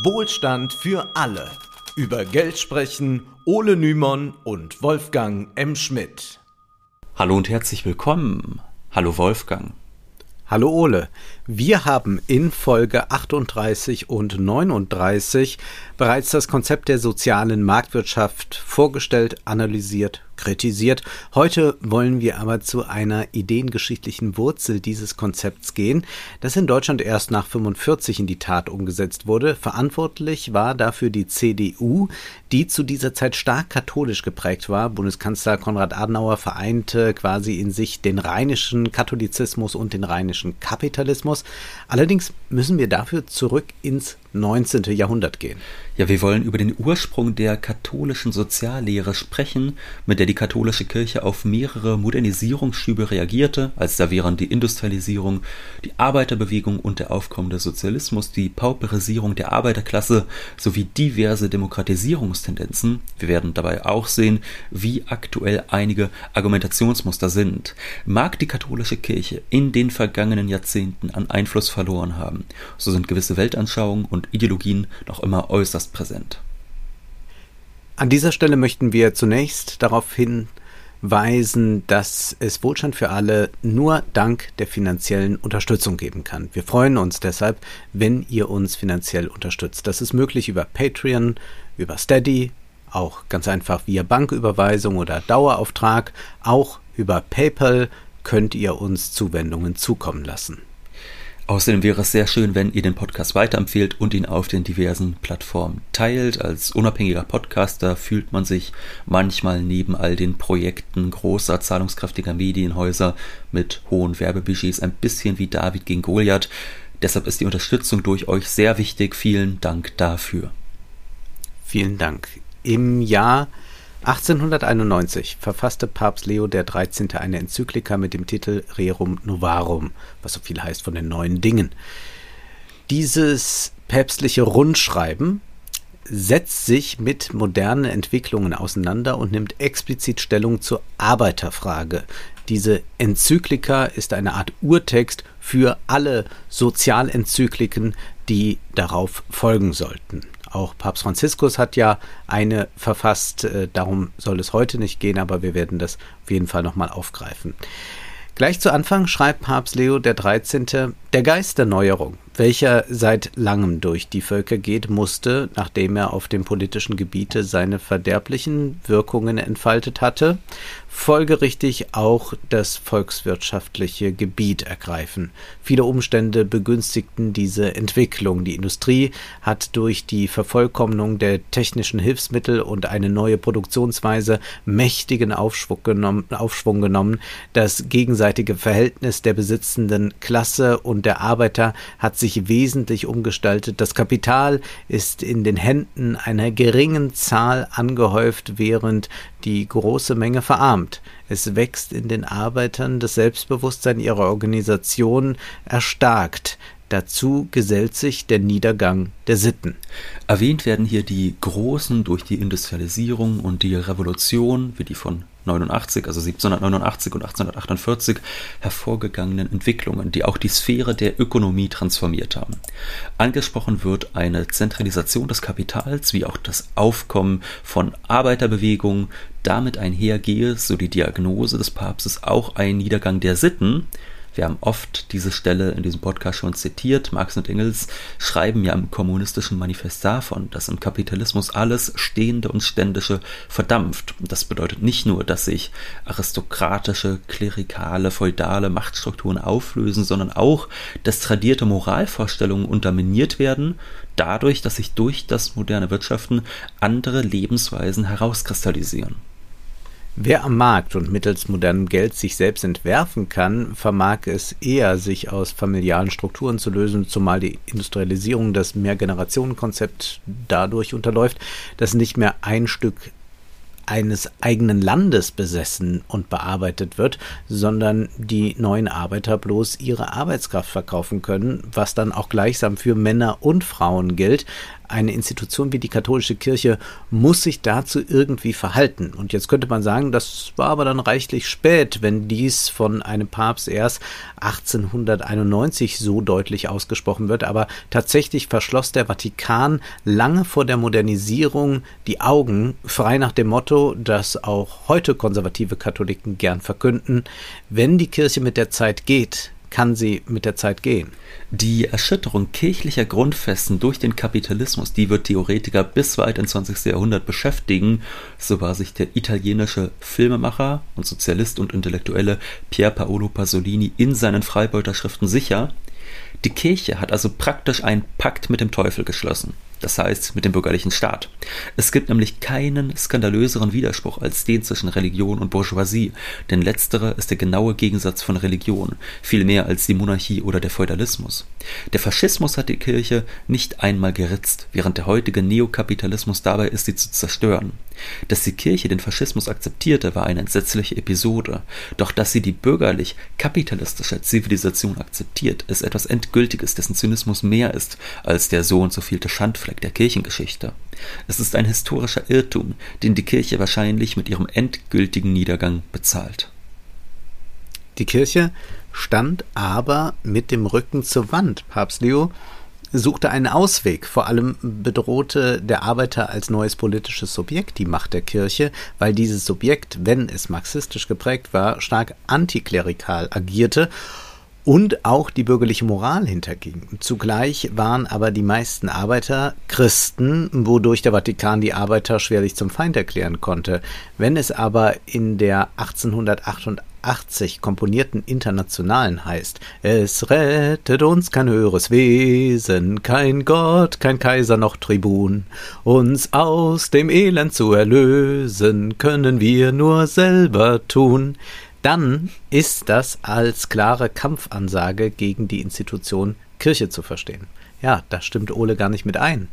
Wohlstand für alle. Über Geld sprechen Ole Nymon und Wolfgang M. Schmidt. Hallo und herzlich willkommen. Hallo Wolfgang. Hallo Ole. Wir haben in Folge 38 und 39 bereits das Konzept der sozialen Marktwirtschaft vorgestellt, analysiert, kritisiert. Heute wollen wir aber zu einer ideengeschichtlichen Wurzel dieses Konzepts gehen, das in Deutschland erst nach 45 in die Tat umgesetzt wurde. Verantwortlich war dafür die CDU, die zu dieser Zeit stark katholisch geprägt war. Bundeskanzler Konrad Adenauer vereinte quasi in sich den rheinischen Katholizismus und den rheinischen Kapitalismus. Allerdings müssen wir dafür zurück ins 19. Jahrhundert gehen. Ja, wir wollen über den Ursprung der katholischen Soziallehre sprechen, mit der die katholische Kirche auf mehrere Modernisierungsschübe reagierte, als da wären die Industrialisierung, die Arbeiterbewegung und der aufkommende Sozialismus, die Pauperisierung der Arbeiterklasse sowie diverse Demokratisierungstendenzen. Wir werden dabei auch sehen, wie aktuell einige Argumentationsmuster sind. Mag die katholische Kirche in den vergangenen Jahrzehnten an Einfluss verloren haben, so sind gewisse Weltanschauungen und Ideologien noch immer äußerst präsent. An dieser Stelle möchten wir zunächst darauf hinweisen, dass es Wohlstand für alle nur dank der finanziellen Unterstützung geben kann. Wir freuen uns deshalb, wenn ihr uns finanziell unterstützt. Das ist möglich über Patreon, über Steady, auch ganz einfach via Banküberweisung oder Dauerauftrag, auch über PayPal könnt ihr uns Zuwendungen zukommen lassen. Außerdem wäre es sehr schön, wenn ihr den Podcast weiterempfehlt und ihn auf den diversen Plattformen teilt. Als unabhängiger Podcaster fühlt man sich manchmal neben all den Projekten großer, zahlungskräftiger Medienhäuser mit hohen Werbebudgets ein bisschen wie David gegen Goliath. Deshalb ist die Unterstützung durch euch sehr wichtig. Vielen Dank dafür. Vielen Dank. Im Jahr 1891 verfasste Papst Leo XIII. eine Enzyklika mit dem Titel Rerum Novarum, was so viel heißt von den neuen Dingen. Dieses päpstliche Rundschreiben setzt sich mit modernen Entwicklungen auseinander und nimmt explizit Stellung zur Arbeiterfrage. Diese Enzyklika ist eine Art Urtext für alle Sozialenzykliken, die darauf folgen sollten. Auch Papst Franziskus hat ja eine verfasst, äh, darum soll es heute nicht gehen, aber wir werden das auf jeden Fall nochmal aufgreifen. Gleich zu Anfang schreibt Papst Leo XIII. Der Geist der Neuerung welcher seit langem durch die Völker geht, musste, nachdem er auf dem politischen Gebiete seine verderblichen Wirkungen entfaltet hatte, folgerichtig auch das volkswirtschaftliche Gebiet ergreifen. Viele Umstände begünstigten diese Entwicklung. Die Industrie hat durch die Vervollkommnung der technischen Hilfsmittel und eine neue Produktionsweise mächtigen Aufschwung genommen. Aufschwung genommen. Das gegenseitige Verhältnis der besitzenden Klasse und der Arbeiter hat sich wesentlich umgestaltet. Das Kapital ist in den Händen einer geringen Zahl angehäuft, während die große Menge verarmt. Es wächst in den Arbeitern, das Selbstbewusstsein ihrer Organisation erstarkt. Dazu gesellt sich der Niedergang der Sitten. Erwähnt werden hier die großen durch die Industrialisierung und die Revolution, wie die von 89, also 1789 und 1848 hervorgegangenen Entwicklungen, die auch die Sphäre der Ökonomie transformiert haben. Angesprochen wird eine Zentralisation des Kapitals wie auch das Aufkommen von Arbeiterbewegungen, damit einhergehe, so die Diagnose des Papstes, auch ein Niedergang der Sitten, wir haben oft diese Stelle in diesem Podcast schon zitiert. Marx und Engels schreiben ja im kommunistischen Manifest davon, dass im Kapitalismus alles Stehende und Ständische verdampft. Und das bedeutet nicht nur, dass sich aristokratische, klerikale, feudale Machtstrukturen auflösen, sondern auch, dass tradierte Moralvorstellungen unterminiert werden, dadurch, dass sich durch das moderne Wirtschaften andere Lebensweisen herauskristallisieren. Wer am Markt und mittels modernem Geld sich selbst entwerfen kann, vermag es eher, sich aus familialen Strukturen zu lösen, zumal die Industrialisierung das Mehrgenerationenkonzept dadurch unterläuft, dass nicht mehr ein Stück eines eigenen Landes besessen und bearbeitet wird, sondern die neuen Arbeiter bloß ihre Arbeitskraft verkaufen können, was dann auch gleichsam für Männer und Frauen gilt. Eine Institution wie die katholische Kirche muss sich dazu irgendwie verhalten. Und jetzt könnte man sagen, das war aber dann reichlich spät, wenn dies von einem Papst erst 1891 so deutlich ausgesprochen wird. Aber tatsächlich verschloss der Vatikan lange vor der Modernisierung die Augen, frei nach dem Motto, das auch heute konservative Katholiken gern verkünden, wenn die Kirche mit der Zeit geht, kann sie mit der Zeit gehen. Die Erschütterung kirchlicher Grundfesten durch den Kapitalismus, die wird Theoretiker bis weit ins 20. Jahrhundert beschäftigen. So war sich der italienische Filmemacher und Sozialist und Intellektuelle Pier Paolo Pasolini in seinen Freibeuterschriften sicher. Die Kirche hat also praktisch einen Pakt mit dem Teufel geschlossen das heißt mit dem bürgerlichen Staat. Es gibt nämlich keinen skandalöseren Widerspruch als den zwischen Religion und Bourgeoisie, denn letztere ist der genaue Gegensatz von Religion, viel mehr als die Monarchie oder der Feudalismus. Der Faschismus hat die Kirche nicht einmal geritzt, während der heutige Neokapitalismus dabei ist, sie zu zerstören. Dass die Kirche den Faschismus akzeptierte, war eine entsetzliche Episode, doch dass sie die bürgerlich-kapitalistische Zivilisation akzeptiert, ist etwas Endgültiges, dessen Zynismus mehr ist als der so und so vielte Schandfleck Schandfleck der Kirchengeschichte. Es ist ein historischer Irrtum, den die Kirche wahrscheinlich mit ihrem endgültigen Niedergang bezahlt. Die Kirche stand aber mit dem Rücken zur Wand. Papst Leo suchte einen Ausweg. Vor allem bedrohte der Arbeiter als neues politisches Subjekt die Macht der Kirche, weil dieses Subjekt, wenn es marxistisch geprägt war, stark antiklerikal agierte und auch die bürgerliche Moral hinterging. Zugleich waren aber die meisten Arbeiter Christen, wodurch der Vatikan die Arbeiter schwerlich zum Feind erklären konnte. Wenn es aber in der 1888 komponierten Internationalen heißt, es rettet uns kein höheres Wesen, kein Gott, kein Kaiser noch Tribun, uns aus dem Elend zu erlösen, können wir nur selber tun dann ist das als klare Kampfansage gegen die Institution Kirche zu verstehen. Ja, da stimmt Ole gar nicht mit ein.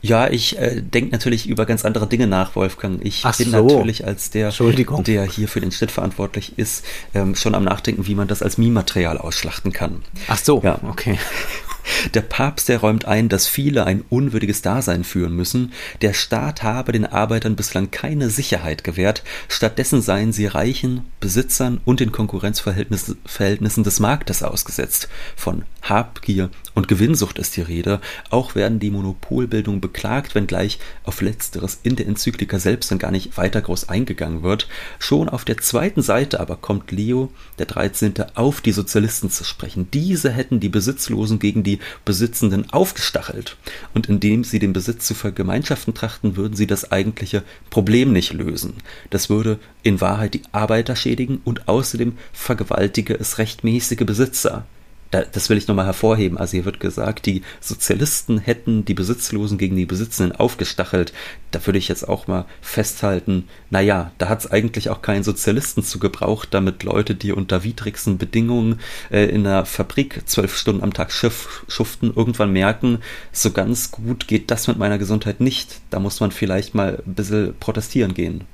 Ja, ich äh, denke natürlich über ganz andere Dinge nach, Wolfgang. Ich Ach bin so. natürlich als der, der hier für den Schnitt verantwortlich ist, ähm, schon am Nachdenken, wie man das als Meme-Material ausschlachten kann. Ach so, ja. okay. Der Papst, der räumt ein, dass viele ein unwürdiges Dasein führen müssen. Der Staat habe den Arbeitern bislang keine Sicherheit gewährt. Stattdessen seien sie Reichen, Besitzern und den Konkurrenzverhältnissen des Marktes ausgesetzt. Von Habgier und Gewinnsucht ist die Rede. Auch werden die Monopolbildung beklagt, wenngleich auf letzteres in der Enzyklika selbst dann gar nicht weiter groß eingegangen wird. Schon auf der zweiten Seite aber kommt Leo der 13. auf die Sozialisten zu sprechen. Diese hätten die Besitzlosen gegen die Besitzenden aufgestachelt. Und indem sie den Besitz zu vergemeinschaften trachten, würden sie das eigentliche Problem nicht lösen. Das würde in Wahrheit die Arbeiter schädigen und außerdem vergewaltige es rechtmäßige Besitzer das will ich nochmal hervorheben. Also hier wird gesagt, die Sozialisten hätten die Besitzlosen gegen die Besitzenden aufgestachelt. Da würde ich jetzt auch mal festhalten, naja, da hat es eigentlich auch keinen Sozialisten zu gebraucht, damit Leute, die unter widrigsten Bedingungen äh, in einer Fabrik zwölf Stunden am Tag schiff, schuften, irgendwann merken, so ganz gut geht das mit meiner Gesundheit nicht. Da muss man vielleicht mal ein bisschen protestieren gehen.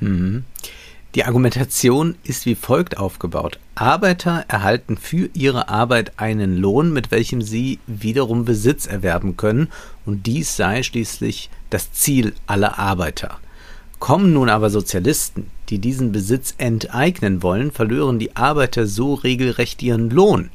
Mhm. Die Argumentation ist wie folgt aufgebaut. Arbeiter erhalten für ihre Arbeit einen Lohn, mit welchem sie wiederum Besitz erwerben können, und dies sei schließlich das Ziel aller Arbeiter. Kommen nun aber Sozialisten, die diesen Besitz enteignen wollen, verlören die Arbeiter so regelrecht ihren Lohn.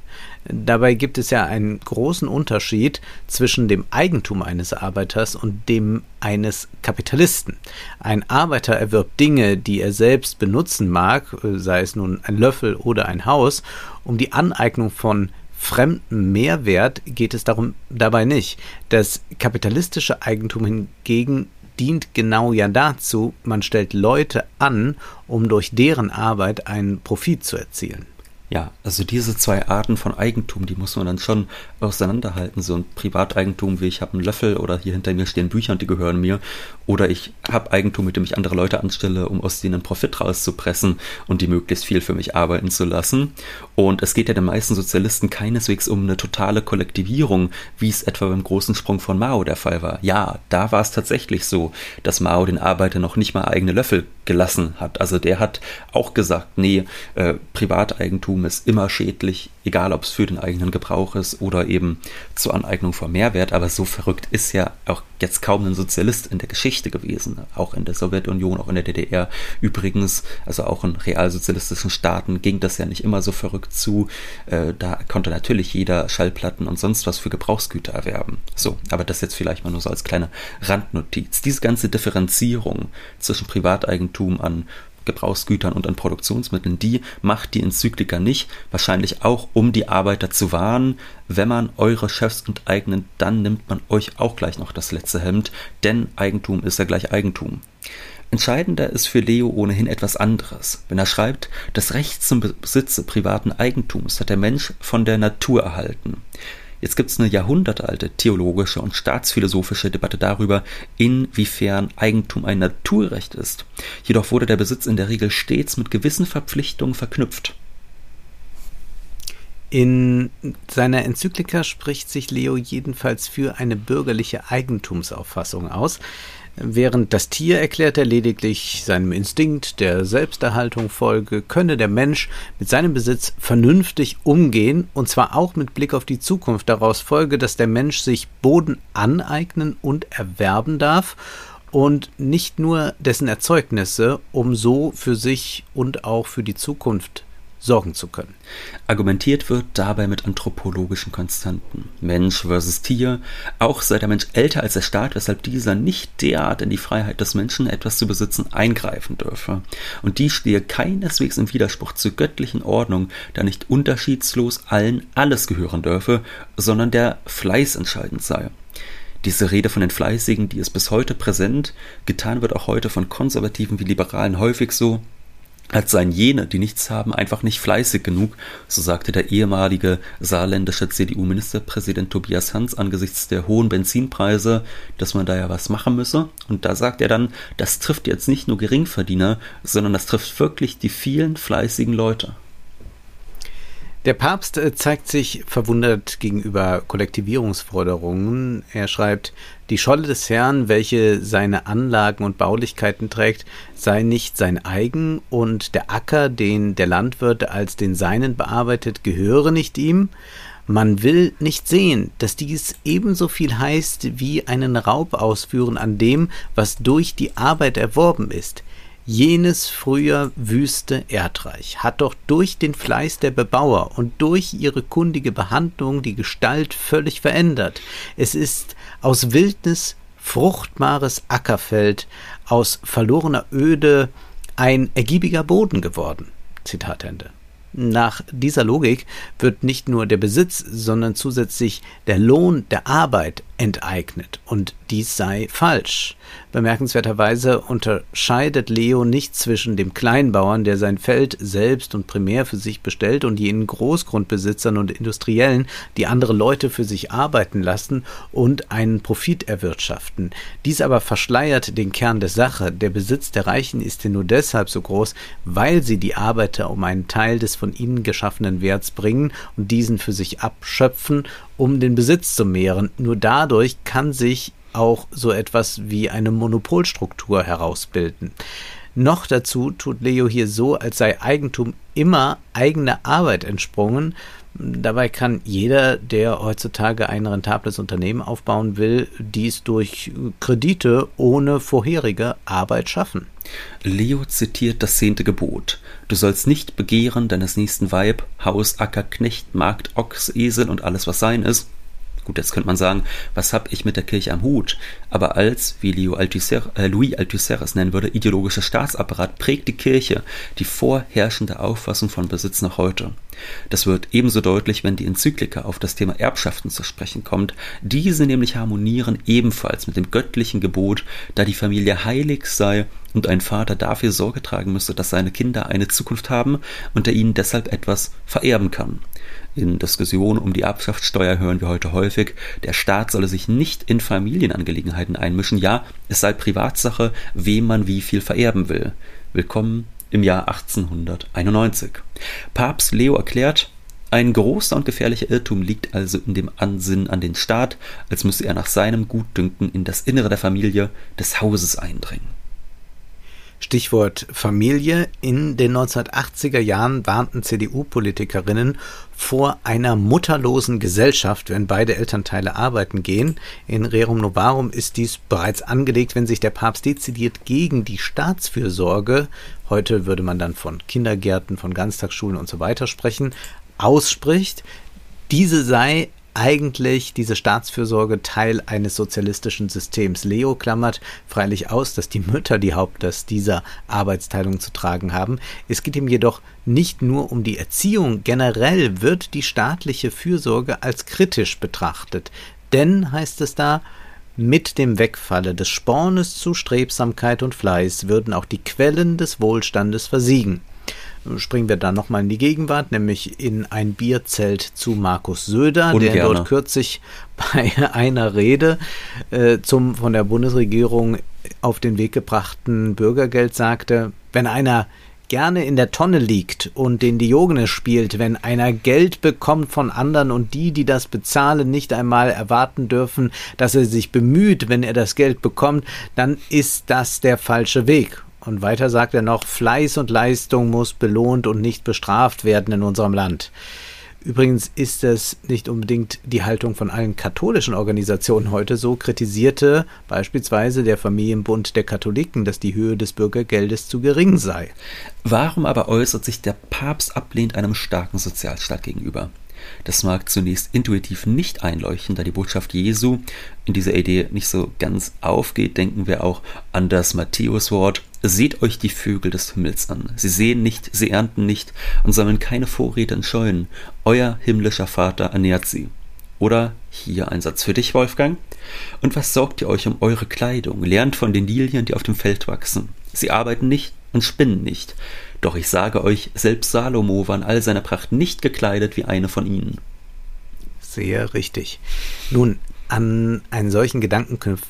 Dabei gibt es ja einen großen Unterschied zwischen dem Eigentum eines Arbeiters und dem eines Kapitalisten. Ein Arbeiter erwirbt Dinge, die er selbst benutzen mag, sei es nun ein Löffel oder ein Haus, um die Aneignung von fremdem Mehrwert geht es darum dabei nicht. Das kapitalistische Eigentum hingegen dient genau ja dazu, man stellt Leute an, um durch deren Arbeit einen Profit zu erzielen. Ja, also diese zwei Arten von Eigentum, die muss man dann schon auseinanderhalten. So ein Privateigentum, wie ich habe einen Löffel oder hier hinter mir stehen Bücher und die gehören mir. Oder ich habe Eigentum, mit dem ich andere Leute anstelle, um aus denen Profit rauszupressen und die möglichst viel für mich arbeiten zu lassen. Und es geht ja den meisten Sozialisten keineswegs um eine totale Kollektivierung, wie es etwa beim großen Sprung von Mao der Fall war. Ja, da war es tatsächlich so, dass Mao den Arbeiter noch nicht mal eigene Löffel gelassen hat. Also der hat auch gesagt, nee, äh, Privateigentum Eigentum ist immer schädlich, egal ob es für den eigenen Gebrauch ist oder eben zur Aneignung von Mehrwert. Aber so verrückt ist ja auch jetzt kaum ein Sozialist in der Geschichte gewesen, auch in der Sowjetunion, auch in der DDR. Übrigens, also auch in realsozialistischen Staaten ging das ja nicht immer so verrückt zu. Äh, da konnte natürlich jeder Schallplatten und sonst was für Gebrauchsgüter erwerben. So, aber das jetzt vielleicht mal nur so als kleine Randnotiz. Diese ganze Differenzierung zwischen Privateigentum an Gebrauchsgütern und an Produktionsmitteln, die macht die Enzyklika nicht, wahrscheinlich auch, um die Arbeiter zu warnen, wenn man eure Chefs enteignet, dann nimmt man euch auch gleich noch das letzte Hemd, denn Eigentum ist ja gleich Eigentum. Entscheidender ist für Leo ohnehin etwas anderes. Wenn er schreibt, das Recht zum Besitze privaten Eigentums hat der Mensch von der Natur erhalten. Jetzt gibt es eine jahrhundertealte theologische und staatsphilosophische Debatte darüber, inwiefern Eigentum ein Naturrecht ist. Jedoch wurde der Besitz in der Regel stets mit gewissen Verpflichtungen verknüpft. In seiner Enzyklika spricht sich Leo jedenfalls für eine bürgerliche Eigentumsauffassung aus, Während das Tier erklärt er lediglich seinem Instinkt der Selbsterhaltung folge, könne der Mensch mit seinem Besitz vernünftig umgehen, und zwar auch mit Blick auf die Zukunft. Daraus folge, dass der Mensch sich Boden aneignen und erwerben darf und nicht nur dessen Erzeugnisse, um so für sich und auch für die Zukunft sorgen zu können. Argumentiert wird dabei mit anthropologischen Konstanten. Mensch versus Tier. Auch sei der Mensch älter als der Staat, weshalb dieser nicht derart in die Freiheit des Menschen, etwas zu besitzen, eingreifen dürfe. Und dies stehe keineswegs im Widerspruch zur göttlichen Ordnung, da nicht unterschiedslos allen alles gehören dürfe, sondern der Fleiß entscheidend sei. Diese Rede von den Fleißigen, die ist bis heute präsent, getan wird auch heute von Konservativen wie Liberalen häufig so, als seien jene, die nichts haben, einfach nicht fleißig genug, so sagte der ehemalige saarländische CDU-Ministerpräsident Tobias Hans angesichts der hohen Benzinpreise, dass man da ja was machen müsse. Und da sagt er dann, das trifft jetzt nicht nur Geringverdiener, sondern das trifft wirklich die vielen fleißigen Leute. Der Papst zeigt sich verwundert gegenüber Kollektivierungsforderungen. Er schreibt, die Scholle des Herrn, welche seine Anlagen und Baulichkeiten trägt, sei nicht sein eigen, und der Acker, den der Landwirt als den seinen bearbeitet, gehöre nicht ihm. Man will nicht sehen, dass dies ebenso viel heißt wie einen Raub ausführen an dem, was durch die Arbeit erworben ist. Jenes früher wüste Erdreich hat doch durch den Fleiß der Bebauer und durch ihre kundige Behandlung die Gestalt völlig verändert. Es ist aus Wildnis fruchtbares Ackerfeld, aus verlorener Öde ein ergiebiger Boden geworden. Zitat Ende. Nach dieser Logik wird nicht nur der Besitz, sondern zusätzlich der Lohn der Arbeit enteignet, und dies sei falsch. Bemerkenswerterweise unterscheidet Leo nicht zwischen dem Kleinbauern, der sein Feld selbst und primär für sich bestellt, und jenen Großgrundbesitzern und Industriellen, die andere Leute für sich arbeiten lassen und einen Profit erwirtschaften. Dies aber verschleiert den Kern der Sache. Der Besitz der Reichen ist nur deshalb so groß, weil sie die Arbeiter um einen Teil des von ihnen geschaffenen Werts bringen und diesen für sich abschöpfen um den Besitz zu mehren. Nur dadurch kann sich auch so etwas wie eine Monopolstruktur herausbilden. Noch dazu tut Leo hier so, als sei Eigentum immer eigene Arbeit entsprungen. Dabei kann jeder, der heutzutage ein rentables Unternehmen aufbauen will, dies durch Kredite ohne vorherige Arbeit schaffen. Leo zitiert das zehnte Gebot. Du sollst nicht begehren deines nächsten Weib, Haus, Acker, Knecht, Magd, Ochs, Esel und alles, was sein ist, Gut, jetzt könnte man sagen, was habe ich mit der Kirche am Hut? Aber als, wie äh, Louis Althusser es nennen würde, ideologischer Staatsapparat prägt die Kirche die vorherrschende Auffassung von Besitz noch heute. Das wird ebenso deutlich, wenn die Enzyklika auf das Thema Erbschaften zu sprechen kommt. Diese nämlich harmonieren ebenfalls mit dem göttlichen Gebot, da die Familie heilig sei und ein Vater dafür Sorge tragen müsse, dass seine Kinder eine Zukunft haben und er ihnen deshalb etwas vererben kann. In Diskussionen um die Erbschaftssteuer hören wir heute häufig, der Staat solle sich nicht in Familienangelegenheiten einmischen. Ja, es sei Privatsache, wem man wie viel vererben will. Willkommen im Jahr 1891. Papst Leo erklärt, ein großer und gefährlicher Irrtum liegt also in dem Ansinnen an den Staat, als müsse er nach seinem Gutdünken in das Innere der Familie, des Hauses eindringen. Stichwort Familie. In den 1980er Jahren warnten CDU-Politikerinnen vor einer mutterlosen Gesellschaft, wenn beide Elternteile arbeiten gehen. In Rerum Novarum ist dies bereits angelegt, wenn sich der Papst dezidiert gegen die Staatsfürsorge, heute würde man dann von Kindergärten, von Ganztagsschulen und so weiter sprechen, ausspricht. Diese sei eigentlich diese Staatsfürsorge Teil eines sozialistischen Systems. Leo klammert freilich aus, dass die Mütter die Hauptlast dieser Arbeitsteilung zu tragen haben. Es geht ihm jedoch nicht nur um die Erziehung. Generell wird die staatliche Fürsorge als kritisch betrachtet. Denn, heißt es da, mit dem Wegfalle des Spornes zu Strebsamkeit und Fleiß würden auch die Quellen des Wohlstandes versiegen springen wir dann nochmal in die Gegenwart, nämlich in ein Bierzelt zu Markus Söder, Ungerne. der dort kürzlich bei einer Rede äh, zum von der Bundesregierung auf den Weg gebrachten Bürgergeld sagte, wenn einer gerne in der Tonne liegt und den Diogenes spielt, wenn einer Geld bekommt von anderen und die, die das bezahlen, nicht einmal erwarten dürfen, dass er sich bemüht, wenn er das Geld bekommt, dann ist das der falsche Weg. Und weiter sagt er noch, Fleiß und Leistung muss belohnt und nicht bestraft werden in unserem Land. Übrigens ist es nicht unbedingt die Haltung von allen katholischen Organisationen heute so, kritisierte beispielsweise der Familienbund der Katholiken, dass die Höhe des Bürgergeldes zu gering sei. Warum aber äußert sich der Papst ablehnend einem starken Sozialstaat gegenüber? Das mag zunächst intuitiv nicht einleuchten, da die Botschaft Jesu in dieser Idee nicht so ganz aufgeht, denken wir auch an das Matthäuswort Seht euch die Vögel des Himmels an. Sie sehen nicht, sie ernten nicht und sammeln keine Vorräte in Scheunen. Euer himmlischer Vater ernährt sie. Oder hier ein Satz für dich, Wolfgang. Und was sorgt ihr euch um eure Kleidung? Lernt von den Lilien, die auf dem Feld wachsen. Sie arbeiten nicht und spinnen nicht. Doch ich sage euch, selbst Salomo war in all seiner Pracht nicht gekleidet wie eine von ihnen. Sehr richtig. Nun, an einen solchen Gedanken knüpft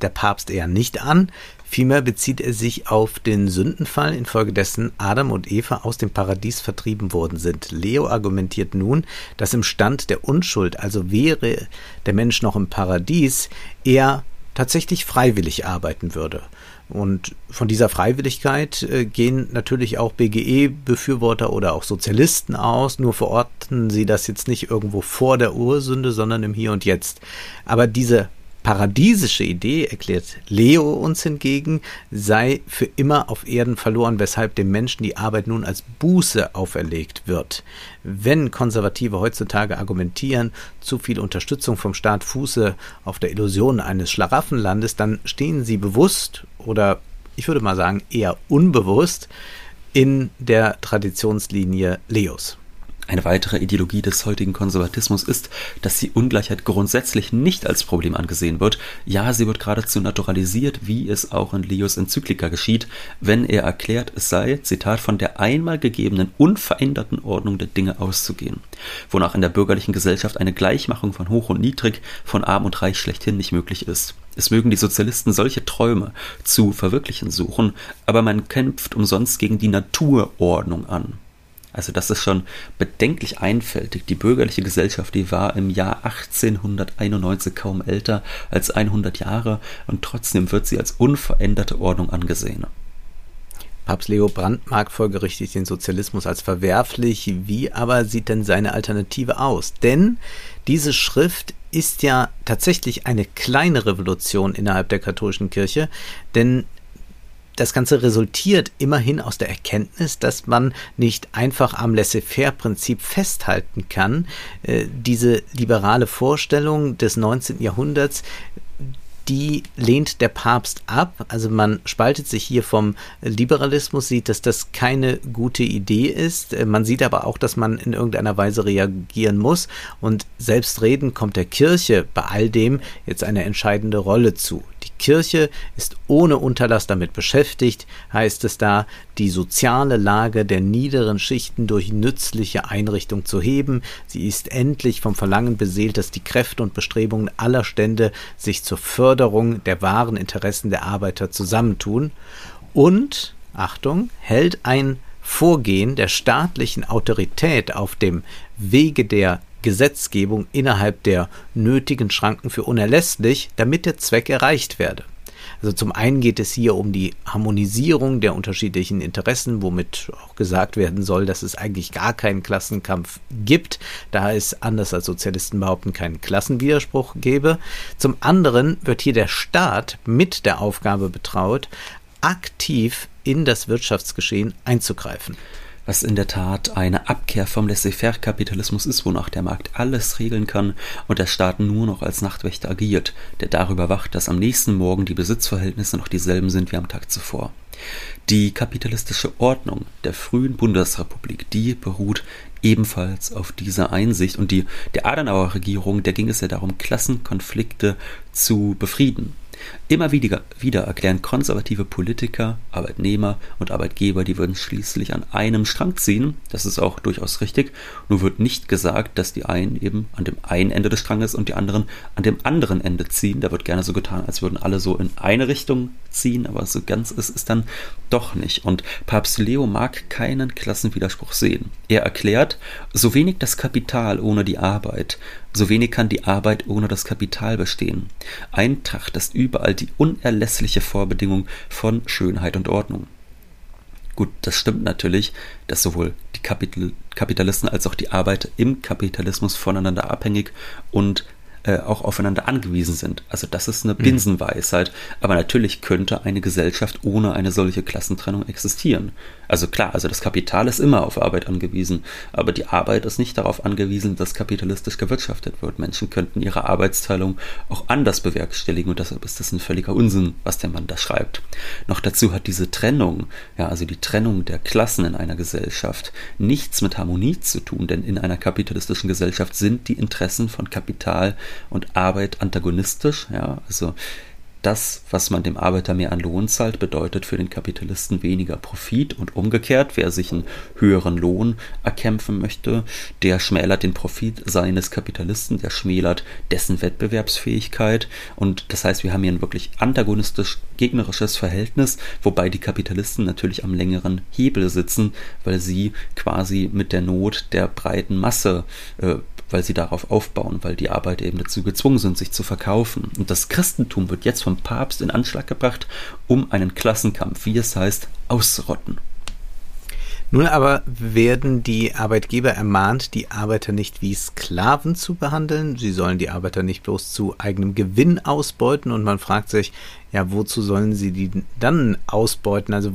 der Papst eher nicht an. Vielmehr bezieht er sich auf den Sündenfall, infolgedessen Adam und Eva aus dem Paradies vertrieben worden sind. Leo argumentiert nun, dass im Stand der Unschuld, also wäre der Mensch noch im Paradies, er tatsächlich freiwillig arbeiten würde. Und von dieser Freiwilligkeit äh, gehen natürlich auch BGE-Befürworter oder auch Sozialisten aus, nur verorten sie das jetzt nicht irgendwo vor der Ursünde, sondern im Hier und Jetzt. Aber diese paradiesische Idee, erklärt Leo uns hingegen, sei für immer auf Erden verloren, weshalb dem Menschen die Arbeit nun als Buße auferlegt wird. Wenn Konservative heutzutage argumentieren, zu viel Unterstützung vom Staat fuße auf der Illusion eines Schlaraffenlandes, dann stehen sie bewusst oder ich würde mal sagen eher unbewusst in der Traditionslinie Leos. Eine weitere Ideologie des heutigen Konservatismus ist, dass die Ungleichheit grundsätzlich nicht als Problem angesehen wird. Ja, sie wird geradezu naturalisiert, wie es auch in Leos Enzyklika geschieht, wenn er erklärt, es sei, Zitat, von der einmal gegebenen unveränderten Ordnung der Dinge auszugehen, wonach in der bürgerlichen Gesellschaft eine Gleichmachung von hoch und niedrig, von arm und reich schlechthin nicht möglich ist. Es mögen die Sozialisten solche Träume zu verwirklichen suchen, aber man kämpft umsonst gegen die Naturordnung an. Also das ist schon bedenklich einfältig. Die bürgerliche Gesellschaft, die war im Jahr 1891 kaum älter als 100 Jahre und trotzdem wird sie als unveränderte Ordnung angesehen. Papst Leo brandmarkt folgerichtig den Sozialismus als verwerflich. Wie aber sieht denn seine Alternative aus? Denn diese Schrift ist ja tatsächlich eine kleine Revolution innerhalb der katholischen Kirche, denn das Ganze resultiert immerhin aus der Erkenntnis, dass man nicht einfach am Laissez-faire-Prinzip festhalten kann. Äh, diese liberale Vorstellung des 19. Jahrhunderts, die lehnt der Papst ab. Also man spaltet sich hier vom Liberalismus, sieht, dass das keine gute Idee ist. Äh, man sieht aber auch, dass man in irgendeiner Weise reagieren muss. Und selbstredend kommt der Kirche bei all dem jetzt eine entscheidende Rolle zu. Kirche ist ohne Unterlass damit beschäftigt, heißt es da, die soziale Lage der niederen Schichten durch nützliche Einrichtung zu heben. Sie ist endlich vom Verlangen beseelt, dass die Kräfte und Bestrebungen aller Stände sich zur Förderung der wahren Interessen der Arbeiter zusammentun. Und, Achtung, hält ein Vorgehen der staatlichen Autorität auf dem Wege der Gesetzgebung innerhalb der nötigen Schranken für unerlässlich, damit der Zweck erreicht werde. Also zum einen geht es hier um die Harmonisierung der unterschiedlichen Interessen, womit auch gesagt werden soll, dass es eigentlich gar keinen Klassenkampf gibt, da es anders als Sozialisten behaupten keinen Klassenwiderspruch gäbe. Zum anderen wird hier der Staat mit der Aufgabe betraut, aktiv in das Wirtschaftsgeschehen einzugreifen was in der Tat eine Abkehr vom Laissez-faire-Kapitalismus ist, wonach der Markt alles regeln kann und der Staat nur noch als Nachtwächter agiert, der darüber wacht, dass am nächsten Morgen die Besitzverhältnisse noch dieselben sind wie am Tag zuvor. Die kapitalistische Ordnung der frühen Bundesrepublik, die beruht ebenfalls auf dieser Einsicht und die der Adenauer Regierung, der ging es ja darum, Klassenkonflikte zu befrieden. Immer wieder, wieder erklären konservative Politiker, Arbeitnehmer und Arbeitgeber, die würden schließlich an einem Strang ziehen. Das ist auch durchaus richtig. Nur wird nicht gesagt, dass die einen eben an dem einen Ende des Stranges und die anderen an dem anderen Ende ziehen. Da wird gerne so getan, als würden alle so in eine Richtung ziehen, aber so ganz ist es dann doch nicht. Und Papst Leo mag keinen Klassenwiderspruch sehen. Er erklärt, so wenig das Kapital ohne die Arbeit, so wenig kann die Arbeit ohne das Kapital bestehen. Eintracht ist überall die unerlässliche Vorbedingung von Schönheit und Ordnung. Gut, das stimmt natürlich, dass sowohl die Kapital Kapitalisten als auch die Arbeit im Kapitalismus voneinander abhängig und äh, auch aufeinander angewiesen sind. Also das ist eine mhm. Binsenweisheit. Aber natürlich könnte eine Gesellschaft ohne eine solche Klassentrennung existieren. Also klar, also das Kapital ist immer auf Arbeit angewiesen, aber die Arbeit ist nicht darauf angewiesen, dass kapitalistisch gewirtschaftet wird. Menschen könnten ihre Arbeitsteilung auch anders bewerkstelligen und deshalb ist das ein völliger Unsinn, was der Mann da schreibt. Noch dazu hat diese Trennung, ja, also die Trennung der Klassen in einer Gesellschaft nichts mit Harmonie zu tun, denn in einer kapitalistischen Gesellschaft sind die Interessen von Kapital und Arbeit antagonistisch, ja, also das, was man dem Arbeiter mehr an Lohn zahlt, bedeutet für den Kapitalisten weniger Profit und umgekehrt, wer sich einen höheren Lohn erkämpfen möchte, der schmälert den Profit seines Kapitalisten, der schmälert dessen Wettbewerbsfähigkeit. Und das heißt, wir haben hier ein wirklich antagonistisch gegnerisches Verhältnis, wobei die Kapitalisten natürlich am längeren Hebel sitzen, weil sie quasi mit der Not der breiten Masse äh, weil sie darauf aufbauen, weil die Arbeiter eben dazu gezwungen sind, sich zu verkaufen. Und das Christentum wird jetzt vom Papst in Anschlag gebracht, um einen Klassenkampf, wie es heißt, auszurotten. Nun aber werden die Arbeitgeber ermahnt, die Arbeiter nicht wie Sklaven zu behandeln. Sie sollen die Arbeiter nicht bloß zu eigenem Gewinn ausbeuten. Und man fragt sich, ja, wozu sollen sie die dann ausbeuten? Also,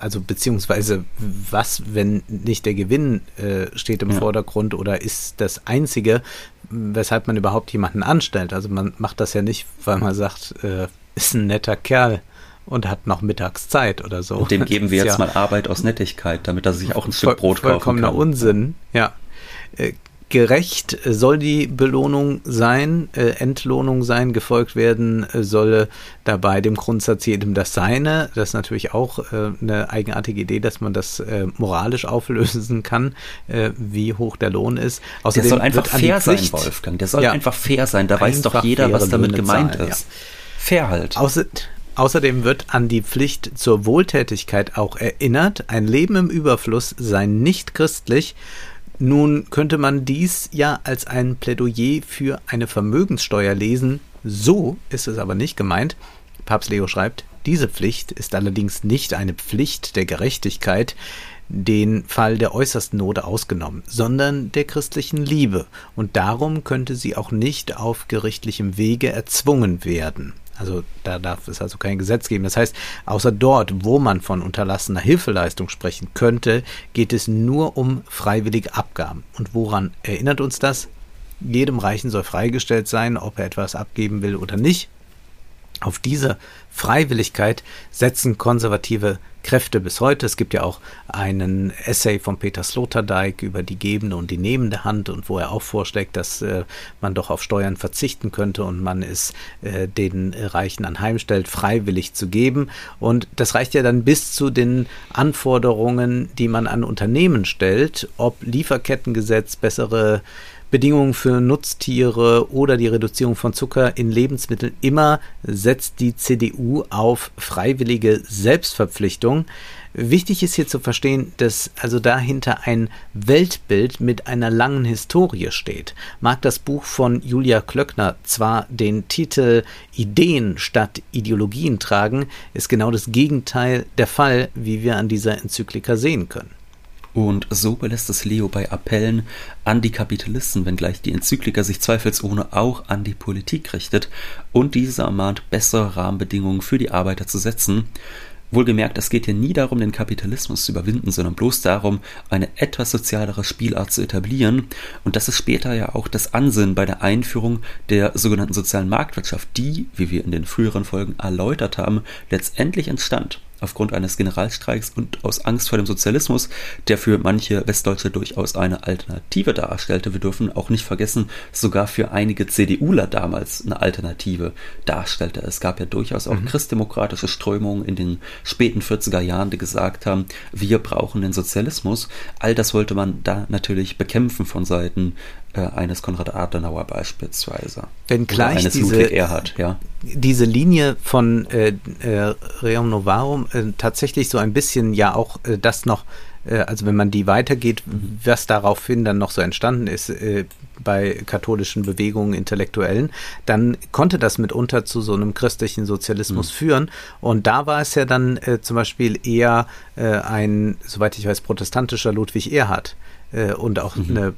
also beziehungsweise was, wenn nicht der Gewinn äh, steht im ja. Vordergrund oder ist das Einzige, weshalb man überhaupt jemanden anstellt? Also man macht das ja nicht, weil man sagt, äh, ist ein netter Kerl und hat noch Mittagszeit oder so. Und dem geben wir jetzt ja mal Arbeit aus Nettigkeit, damit er sich auch ein Stück Brot kaufen vollkommener kann. Unsinn, ja. Äh, gerecht soll die Belohnung sein, äh, Entlohnung sein, gefolgt werden äh, solle dabei dem Grundsatz jedem das Seine. Das ist natürlich auch äh, eine eigenartige Idee, dass man das moralisch auflösen kann, wie hoch der Lohn ist. Außerdem der soll einfach fair sein, Wolfgang. Der soll ja, einfach fair sein. Da weiß doch jeder, was damit gemeint zahlen, ist. Ja. Fair halt. Außer, Außerdem wird an die Pflicht zur Wohltätigkeit auch erinnert. Ein Leben im Überfluss sei nicht christlich. Nun könnte man dies ja als ein Plädoyer für eine Vermögenssteuer lesen. So ist es aber nicht gemeint. Papst Leo schreibt, diese Pflicht ist allerdings nicht eine Pflicht der Gerechtigkeit, den Fall der äußersten Not ausgenommen, sondern der christlichen Liebe, und darum könnte sie auch nicht auf gerichtlichem Wege erzwungen werden. Also da darf es also kein Gesetz geben. Das heißt, außer dort, wo man von unterlassener Hilfeleistung sprechen könnte, geht es nur um freiwillige Abgaben. Und woran erinnert uns das? Jedem Reichen soll freigestellt sein, ob er etwas abgeben will oder nicht. Auf diese Freiwilligkeit setzen konservative Kräfte bis heute. Es gibt ja auch einen Essay von Peter Sloterdijk über die gebende und die nehmende Hand und wo er auch vorschlägt, dass äh, man doch auf Steuern verzichten könnte und man es äh, den Reichen anheimstellt, freiwillig zu geben. Und das reicht ja dann bis zu den Anforderungen, die man an Unternehmen stellt, ob Lieferkettengesetz, bessere Bedingungen für Nutztiere oder die Reduzierung von Zucker in Lebensmitteln. Immer setzt die CDU auf freiwillige Selbstverpflichtung. Wichtig ist hier zu verstehen, dass also dahinter ein Weltbild mit einer langen Historie steht. Mag das Buch von Julia Klöckner zwar den Titel Ideen statt Ideologien tragen, ist genau das Gegenteil der Fall, wie wir an dieser Enzyklika sehen können. Und so belässt es Leo bei Appellen an die Kapitalisten, wenngleich die Enzyklika sich zweifelsohne auch an die Politik richtet und diese ermahnt, bessere Rahmenbedingungen für die Arbeiter zu setzen. Wohlgemerkt, es geht hier nie darum, den Kapitalismus zu überwinden, sondern bloß darum, eine etwas sozialere Spielart zu etablieren. Und das ist später ja auch das Ansinnen bei der Einführung der sogenannten sozialen Marktwirtschaft, die, wie wir in den früheren Folgen erläutert haben, letztendlich entstand aufgrund eines Generalstreiks und aus Angst vor dem Sozialismus, der für manche Westdeutsche durchaus eine Alternative darstellte. Wir dürfen auch nicht vergessen, sogar für einige CDUler damals eine Alternative darstellte. Es gab ja durchaus auch mhm. christdemokratische Strömungen in den späten 40er Jahren, die gesagt haben, wir brauchen den Sozialismus. All das wollte man da natürlich bekämpfen von Seiten äh, eines Konrad Adenauer beispielsweise. Wenn gleich eines diese, Ludwig Erhard, ja. diese Linie von äh, äh, Reum Novarum äh, tatsächlich so ein bisschen ja auch äh, das noch, äh, also wenn man die weitergeht, mhm. was daraufhin dann noch so entstanden ist bei katholischen Bewegungen, Intellektuellen, dann konnte das mitunter zu so einem christlichen Sozialismus mhm. führen. Und da war es ja dann zum Beispiel eher ein, soweit ich weiß, protestantischer Ludwig Erhard, und auch mhm. eine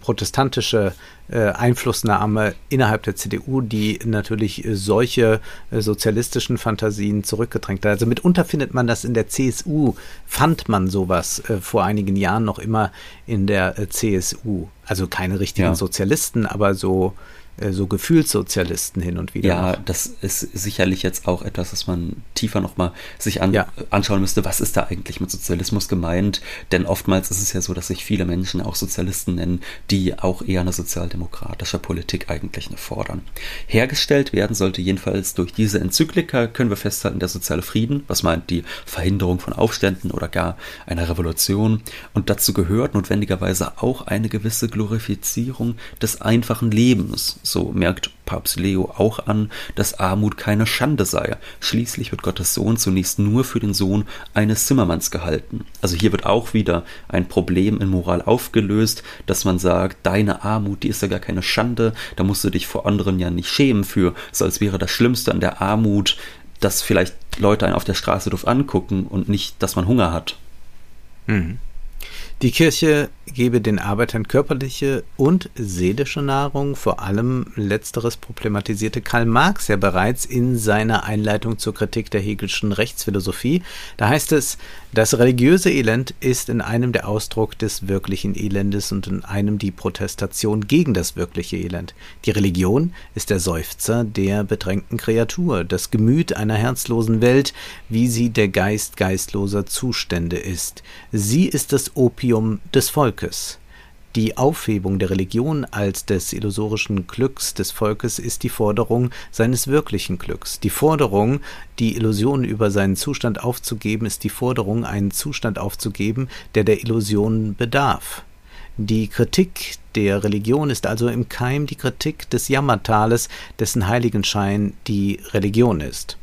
protestantische äh, Einflussnahme innerhalb der CDU, die natürlich äh, solche äh, sozialistischen Fantasien zurückgedrängt hat. Also mitunter findet man das in der CSU, fand man sowas äh, vor einigen Jahren noch immer in der äh, CSU. Also keine richtigen ja. Sozialisten, aber so äh, so Gefühlssozialisten hin und wieder. Ja, noch. das ist sicherlich jetzt auch etwas, was man tiefer nochmal sich an, ja. anschauen müsste. Was ist da eigentlich mit Sozialismus gemeint? Denn oftmals ist es ja so, dass sich viele Menschen auch Sozialisten nennen, die auch eher eine sozialdemokratische Politik eigentlich fordern. Hergestellt werden sollte jedenfalls durch diese Enzyklika, können wir festhalten, der soziale Frieden, was meint die Verhinderung von Aufständen oder gar einer Revolution. Und dazu gehört notwendigerweise auch eine gewisse Glorifizierung des einfachen Lebens so merkt Papst Leo auch an, dass Armut keine Schande sei. Schließlich wird Gottes Sohn zunächst nur für den Sohn eines Zimmermanns gehalten. Also hier wird auch wieder ein Problem in Moral aufgelöst, dass man sagt, deine Armut, die ist ja gar keine Schande, da musst du dich vor anderen ja nicht schämen für, so als wäre das Schlimmste an der Armut, dass vielleicht Leute einen auf der Straße doof angucken und nicht, dass man Hunger hat. Mhm. Die Kirche gebe den Arbeitern körperliche und seelische Nahrung, vor allem letzteres problematisierte Karl Marx ja bereits in seiner Einleitung zur Kritik der Hegelschen Rechtsphilosophie. Da heißt es, das religiöse Elend ist in einem der Ausdruck des wirklichen Elendes und in einem die Protestation gegen das wirkliche Elend. Die Religion ist der Seufzer der bedrängten Kreatur, das Gemüt einer herzlosen Welt, wie sie der Geist geistloser Zustände ist. Sie ist das Opium Opium des Volkes. Die Aufhebung der Religion als des illusorischen Glücks des Volkes ist die Forderung seines wirklichen Glücks. Die Forderung, die Illusion über seinen Zustand aufzugeben, ist die Forderung, einen Zustand aufzugeben, der der Illusion bedarf. Die Kritik der Religion ist also im Keim die Kritik des Jammertales, dessen Heiligenschein die Religion ist.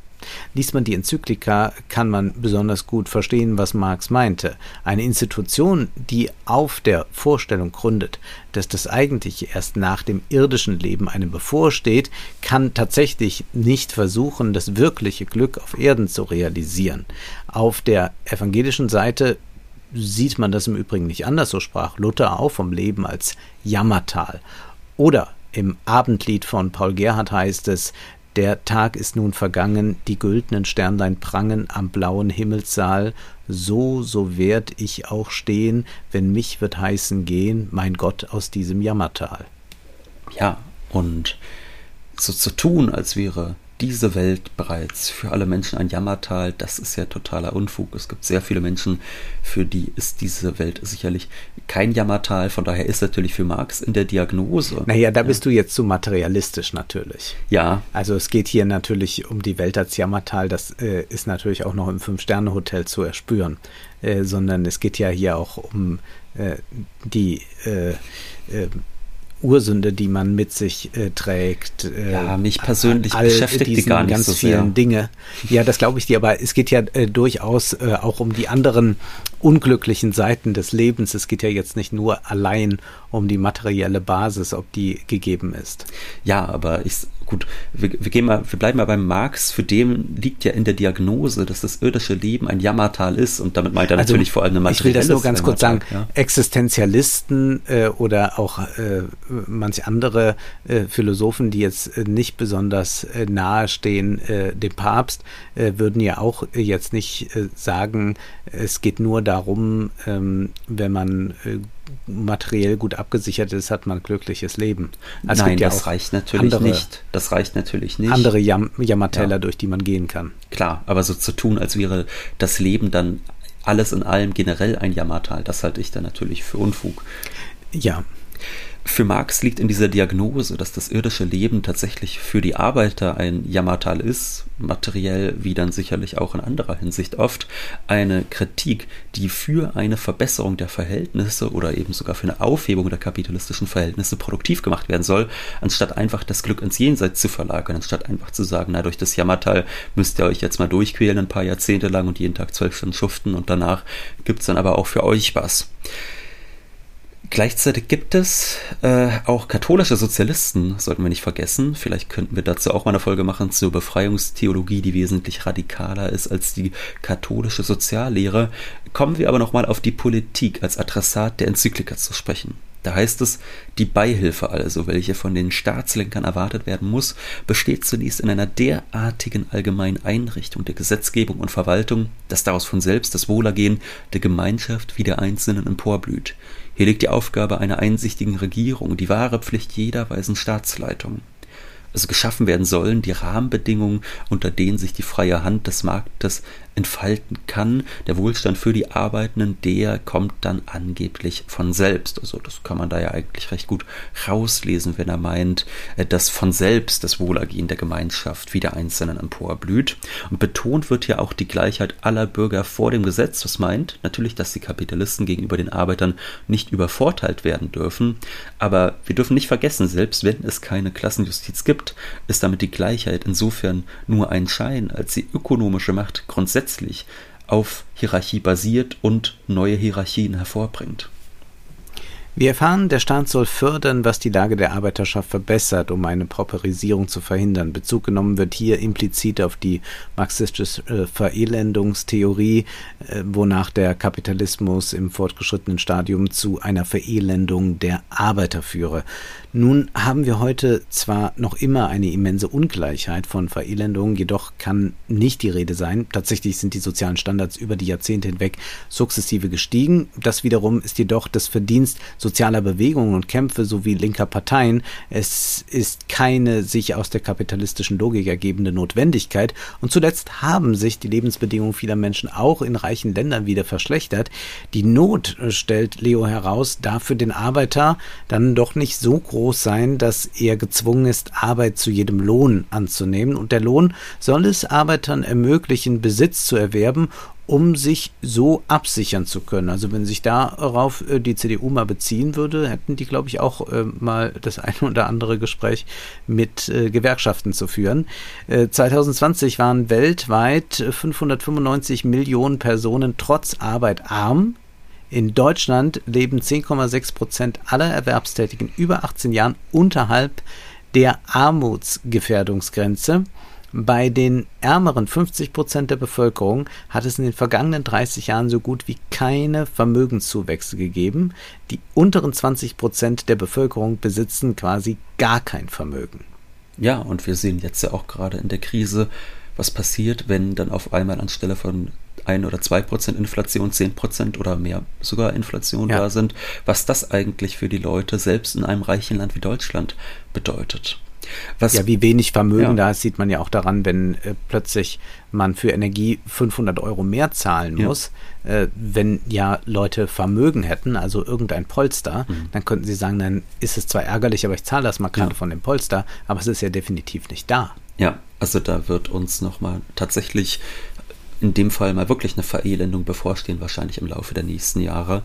Liest man die Enzyklika, kann man besonders gut verstehen, was Marx meinte. Eine Institution, die auf der Vorstellung gründet, dass das Eigentliche erst nach dem irdischen Leben einem bevorsteht, kann tatsächlich nicht versuchen, das wirkliche Glück auf Erden zu realisieren. Auf der evangelischen Seite sieht man das im Übrigen nicht anders, so sprach Luther auch vom Leben als Jammertal. Oder im Abendlied von Paul Gerhardt heißt es, der Tag ist nun vergangen, die güldnen Sternlein prangen am blauen Himmelssaal, so, so werd ich auch stehen, wenn mich wird heißen gehen, mein Gott aus diesem Jammertal. Ja, und so zu tun, als wäre diese Welt bereits für alle Menschen ein Jammertal, das ist ja totaler Unfug. Es gibt sehr viele Menschen, für die ist diese Welt sicherlich kein Jammertal. Von daher ist natürlich für Marx in der Diagnose. Naja, da bist du jetzt zu materialistisch natürlich. Ja. Also es geht hier natürlich um die Welt als Jammertal. Das äh, ist natürlich auch noch im Fünf-Sterne-Hotel zu erspüren. Äh, sondern es geht ja hier auch um äh, die äh, äh, Ursünde, die man mit sich äh, trägt. Äh, ja, mich persönlich beschäftigt die gar nicht ganz so vielen sehr. Dinge. Ja, das glaube ich dir, aber es geht ja äh, durchaus äh, auch um die anderen unglücklichen Seiten des Lebens. Es geht ja jetzt nicht nur allein um die materielle Basis, ob die gegeben ist. Ja, aber ich, gut, wir, wir, gehen mal, wir bleiben mal beim Marx. Für den liegt ja in der Diagnose, dass das irdische Leben ein Jammertal ist und damit meint er also, natürlich vor allem eine materielle Ich will das nur ganz kurz sagen. Ja? Existenzialisten äh, oder auch äh, manch andere äh, Philosophen, die jetzt äh, nicht besonders äh, nahe stehen äh, dem Papst, würden ja auch jetzt nicht sagen, es geht nur darum, ähm, wenn man materiell gut abgesichert ist, hat man ein glückliches Leben. Also Nein, ja das reicht natürlich andere, nicht. Das reicht natürlich nicht. Andere Jam Jammertäler, ja. durch die man gehen kann. Klar, aber so zu tun, als wäre das Leben dann alles in allem generell ein Jammertal, das halte ich dann natürlich für Unfug. Ja. Für Marx liegt in dieser Diagnose, dass das irdische Leben tatsächlich für die Arbeiter ein Jammertal ist, materiell wie dann sicherlich auch in anderer Hinsicht oft, eine Kritik, die für eine Verbesserung der Verhältnisse oder eben sogar für eine Aufhebung der kapitalistischen Verhältnisse produktiv gemacht werden soll, anstatt einfach das Glück ins Jenseits zu verlagern, anstatt einfach zu sagen, na, durch das Jammertal müsst ihr euch jetzt mal durchquälen ein paar Jahrzehnte lang und jeden Tag zwölf Stunden schuften und danach gibt's dann aber auch für euch was. Gleichzeitig gibt es äh, auch katholische Sozialisten, sollten wir nicht vergessen. Vielleicht könnten wir dazu auch mal eine Folge machen zur Befreiungstheologie, die wesentlich radikaler ist als die katholische Soziallehre. Kommen wir aber nochmal auf die Politik als Adressat der Enzyklika zu sprechen. Da heißt es, die Beihilfe also, welche von den Staatslenkern erwartet werden muss, besteht zunächst in einer derartigen allgemeinen Einrichtung der Gesetzgebung und Verwaltung, dass daraus von selbst das Wohlergehen der Gemeinschaft wie der Einzelnen emporblüht. Hier liegt die Aufgabe einer einsichtigen Regierung, die wahre Pflicht jeder weisen Staatsleitung. Also geschaffen werden sollen die Rahmenbedingungen, unter denen sich die freie Hand des Marktes entfalten kann. Der Wohlstand für die Arbeitenden, der kommt dann angeblich von selbst. Also das kann man da ja eigentlich recht gut rauslesen, wenn er meint, äh, dass von selbst das Wohlergehen der Gemeinschaft wie der Einzelnen emporblüht. Und betont wird ja auch die Gleichheit aller Bürger vor dem Gesetz. Was meint natürlich, dass die Kapitalisten gegenüber den Arbeitern nicht übervorteilt werden dürfen. Aber wir dürfen nicht vergessen, selbst wenn es keine Klassenjustiz gibt, ist damit die Gleichheit insofern nur ein Schein, als die ökonomische Macht grundsätzlich grundsätzlich auf Hierarchie basiert und neue Hierarchien hervorbringt. Wir erfahren, der Staat soll fördern, was die Lage der Arbeiterschaft verbessert, um eine Pauperisierung zu verhindern. Bezug genommen wird hier implizit auf die marxistische äh, Verelendungstheorie, äh, wonach der Kapitalismus im fortgeschrittenen Stadium zu einer Verelendung der Arbeiter führe. Nun haben wir heute zwar noch immer eine immense Ungleichheit von Verelendungen, jedoch kann nicht die Rede sein. Tatsächlich sind die sozialen Standards über die Jahrzehnte hinweg sukzessive gestiegen. Das wiederum ist jedoch das Verdienst sozialer Bewegungen und Kämpfe sowie linker Parteien. Es ist keine sich aus der kapitalistischen Logik ergebende Notwendigkeit. Und zuletzt haben sich die Lebensbedingungen vieler Menschen auch in reichen Ländern wieder verschlechtert. Die Not, stellt Leo heraus, darf für den Arbeiter dann doch nicht so groß groß sein, dass er gezwungen ist, Arbeit zu jedem Lohn anzunehmen. Und der Lohn soll es Arbeitern ermöglichen, Besitz zu erwerben, um sich so absichern zu können. Also wenn sich darauf äh, die CDU mal beziehen würde, hätten die, glaube ich, auch äh, mal das eine oder andere Gespräch mit äh, Gewerkschaften zu führen. 2020 waren weltweit 595 Millionen Personen trotz Arbeit arm. In Deutschland leben 10,6 Prozent aller Erwerbstätigen über 18 Jahren unterhalb der Armutsgefährdungsgrenze. Bei den ärmeren 50 Prozent der Bevölkerung hat es in den vergangenen 30 Jahren so gut wie keine Vermögenszuwächse gegeben. Die unteren 20 Prozent der Bevölkerung besitzen quasi gar kein Vermögen. Ja, und wir sehen jetzt ja auch gerade in der Krise, was passiert, wenn dann auf einmal anstelle von ein oder zwei Prozent Inflation, zehn Prozent oder mehr sogar Inflation ja. da sind, was das eigentlich für die Leute selbst in einem reichen Land wie Deutschland bedeutet. Was, ja, wie wenig Vermögen ja. da ist, sieht man ja auch daran, wenn äh, plötzlich man für Energie 500 Euro mehr zahlen ja. muss. Äh, wenn ja Leute Vermögen hätten, also irgendein Polster, mhm. dann könnten sie sagen, dann ist es zwar ärgerlich, aber ich zahle das mal gerade von dem Polster, aber es ist ja definitiv nicht da. Ja, also da wird uns nochmal tatsächlich in dem Fall mal wirklich eine Verelendung bevorstehen, wahrscheinlich im Laufe der nächsten Jahre.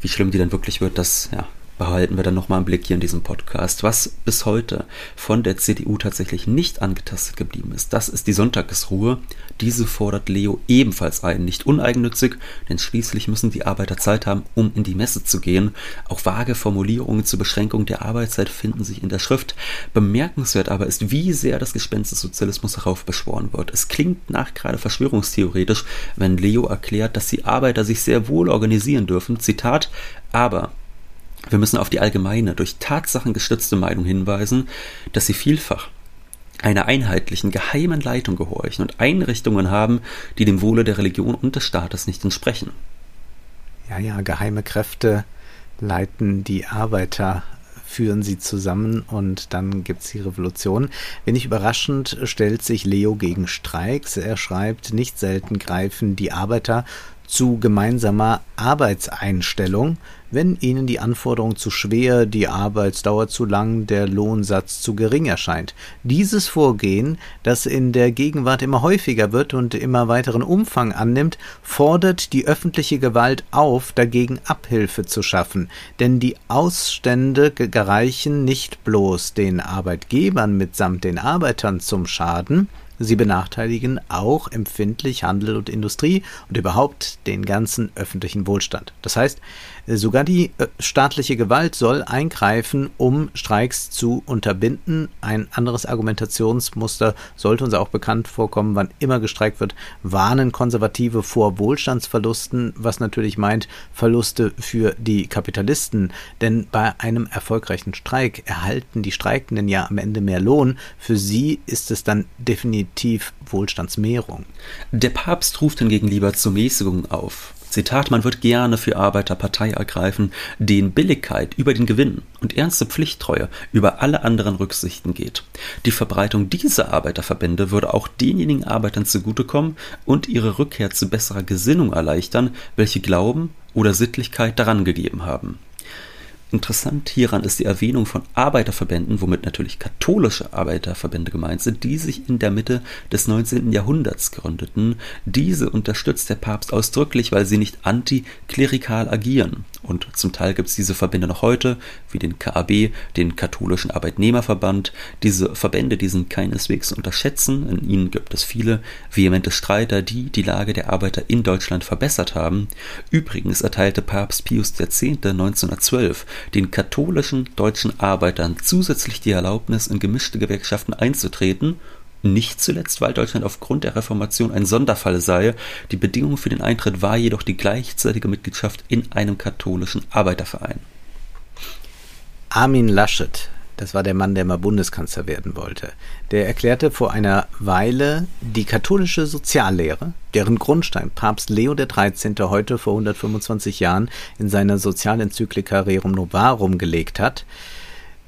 Wie schlimm die dann wirklich wird, das ja, behalten wir dann nochmal einen Blick hier in diesem Podcast. Was bis heute von der CDU tatsächlich nicht angetastet geblieben ist, das ist die Sonntagsruhe. Diese fordert Leo ebenfalls ein, nicht uneigennützig, denn schließlich müssen die Arbeiter Zeit haben, um in die Messe zu gehen. Auch vage Formulierungen zur Beschränkung der Arbeitszeit finden sich in der Schrift. Bemerkenswert aber ist, wie sehr das Gespenst des Sozialismus heraufbeschworen wird. Es klingt nach gerade verschwörungstheoretisch, wenn Leo erklärt, dass die Arbeiter sich sehr wohl organisieren dürfen. Zitat, aber wir müssen auf die allgemeine, durch Tatsachen gestützte Meinung hinweisen, dass sie vielfach einer einheitlichen, geheimen Leitung gehorchen und Einrichtungen haben, die dem Wohle der Religion und des Staates nicht entsprechen. Ja, ja, geheime Kräfte leiten die Arbeiter führen sie zusammen und dann gibt es die Revolution. Wenig überraschend stellt sich Leo gegen Streiks. Er schreibt, nicht selten greifen die Arbeiter zu gemeinsamer Arbeitseinstellung, wenn ihnen die Anforderung zu schwer, die Arbeitsdauer zu lang, der Lohnsatz zu gering erscheint. Dieses Vorgehen, das in der Gegenwart immer häufiger wird und immer weiteren Umfang annimmt, fordert die öffentliche Gewalt auf, dagegen Abhilfe zu schaffen, denn die Ausstände gereichen nicht bloß den Arbeitgebern mitsamt den Arbeitern zum Schaden, Sie benachteiligen auch empfindlich Handel und Industrie und überhaupt den ganzen öffentlichen Wohlstand. Das heißt, sogar die äh, staatliche Gewalt soll eingreifen, um Streiks zu unterbinden. Ein anderes Argumentationsmuster sollte uns auch bekannt vorkommen, wann immer gestreikt wird, warnen Konservative vor Wohlstandsverlusten, was natürlich meint Verluste für die Kapitalisten. Denn bei einem erfolgreichen Streik erhalten die Streikenden ja am Ende mehr Lohn. Für sie ist es dann definitiv Wohlstandsmehrung. Der Papst ruft hingegen lieber zur Mäßigung auf. Zitat, man wird gerne für Arbeiter Partei ergreifen, denen Billigkeit über den Gewinn und ernste Pflichttreue über alle anderen Rücksichten geht. Die Verbreitung dieser Arbeiterverbände würde auch denjenigen Arbeitern zugutekommen und ihre Rückkehr zu besserer Gesinnung erleichtern, welche Glauben oder Sittlichkeit daran gegeben haben. Interessant hieran ist die Erwähnung von Arbeiterverbänden, womit natürlich katholische Arbeiterverbände gemeint sind, die sich in der Mitte des 19. Jahrhunderts gründeten. Diese unterstützt der Papst ausdrücklich, weil sie nicht antiklerikal agieren. Und zum Teil gibt es diese Verbände noch heute, wie den KAB, den katholischen Arbeitnehmerverband. Diese Verbände, die sind keineswegs zu unterschätzen. In ihnen gibt es viele vehemente Streiter, die die Lage der Arbeiter in Deutschland verbessert haben. Übrigens erteilte Papst Pius X. 1912 den katholischen deutschen Arbeitern zusätzlich die Erlaubnis, in gemischte Gewerkschaften einzutreten nicht zuletzt, weil Deutschland aufgrund der Reformation ein Sonderfall sei. Die Bedingung für den Eintritt war jedoch die gleichzeitige Mitgliedschaft in einem katholischen Arbeiterverein. Armin Laschet, das war der Mann, der mal Bundeskanzler werden wollte, der erklärte vor einer Weile die katholische Soziallehre, deren Grundstein Papst Leo XIII. heute vor 125 Jahren in seiner Sozialenzyklika Rerum Novarum gelegt hat,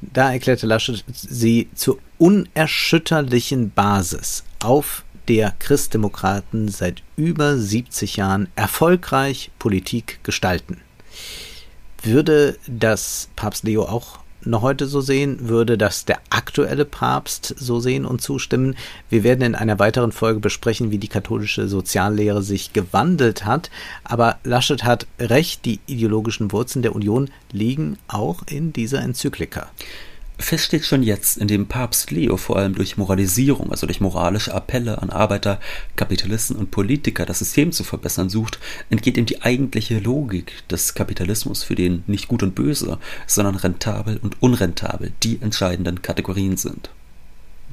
da erklärte Laschet sie zur unerschütterlichen Basis, auf der Christdemokraten seit über 70 Jahren erfolgreich Politik gestalten. Würde das Papst Leo auch noch heute so sehen, würde das der aktuelle Papst so sehen und zustimmen. Wir werden in einer weiteren Folge besprechen, wie die katholische Soziallehre sich gewandelt hat. Aber Laschet hat recht, die ideologischen Wurzeln der Union liegen auch in dieser Enzyklika. Fest steht schon jetzt, indem Papst Leo vor allem durch Moralisierung, also durch moralische Appelle an Arbeiter, Kapitalisten und Politiker das System zu verbessern sucht, entgeht ihm die eigentliche Logik des Kapitalismus, für den nicht gut und böse, sondern rentabel und unrentabel die entscheidenden Kategorien sind.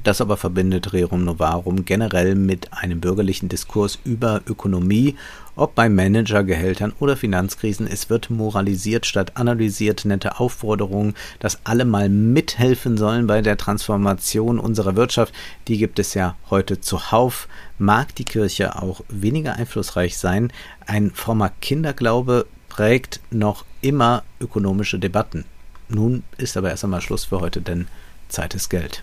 Das aber verbindet Rerum Novarum generell mit einem bürgerlichen Diskurs über Ökonomie, ob bei Managergehältern oder Finanzkrisen. Es wird moralisiert statt analysiert, nette Aufforderungen, dass alle mal mithelfen sollen bei der Transformation unserer Wirtschaft. Die gibt es ja heute zuhauf. Mag die Kirche auch weniger einflussreich sein, ein frommer Kinderglaube prägt noch immer ökonomische Debatten. Nun ist aber erst einmal Schluss für heute, denn Zeit ist Geld.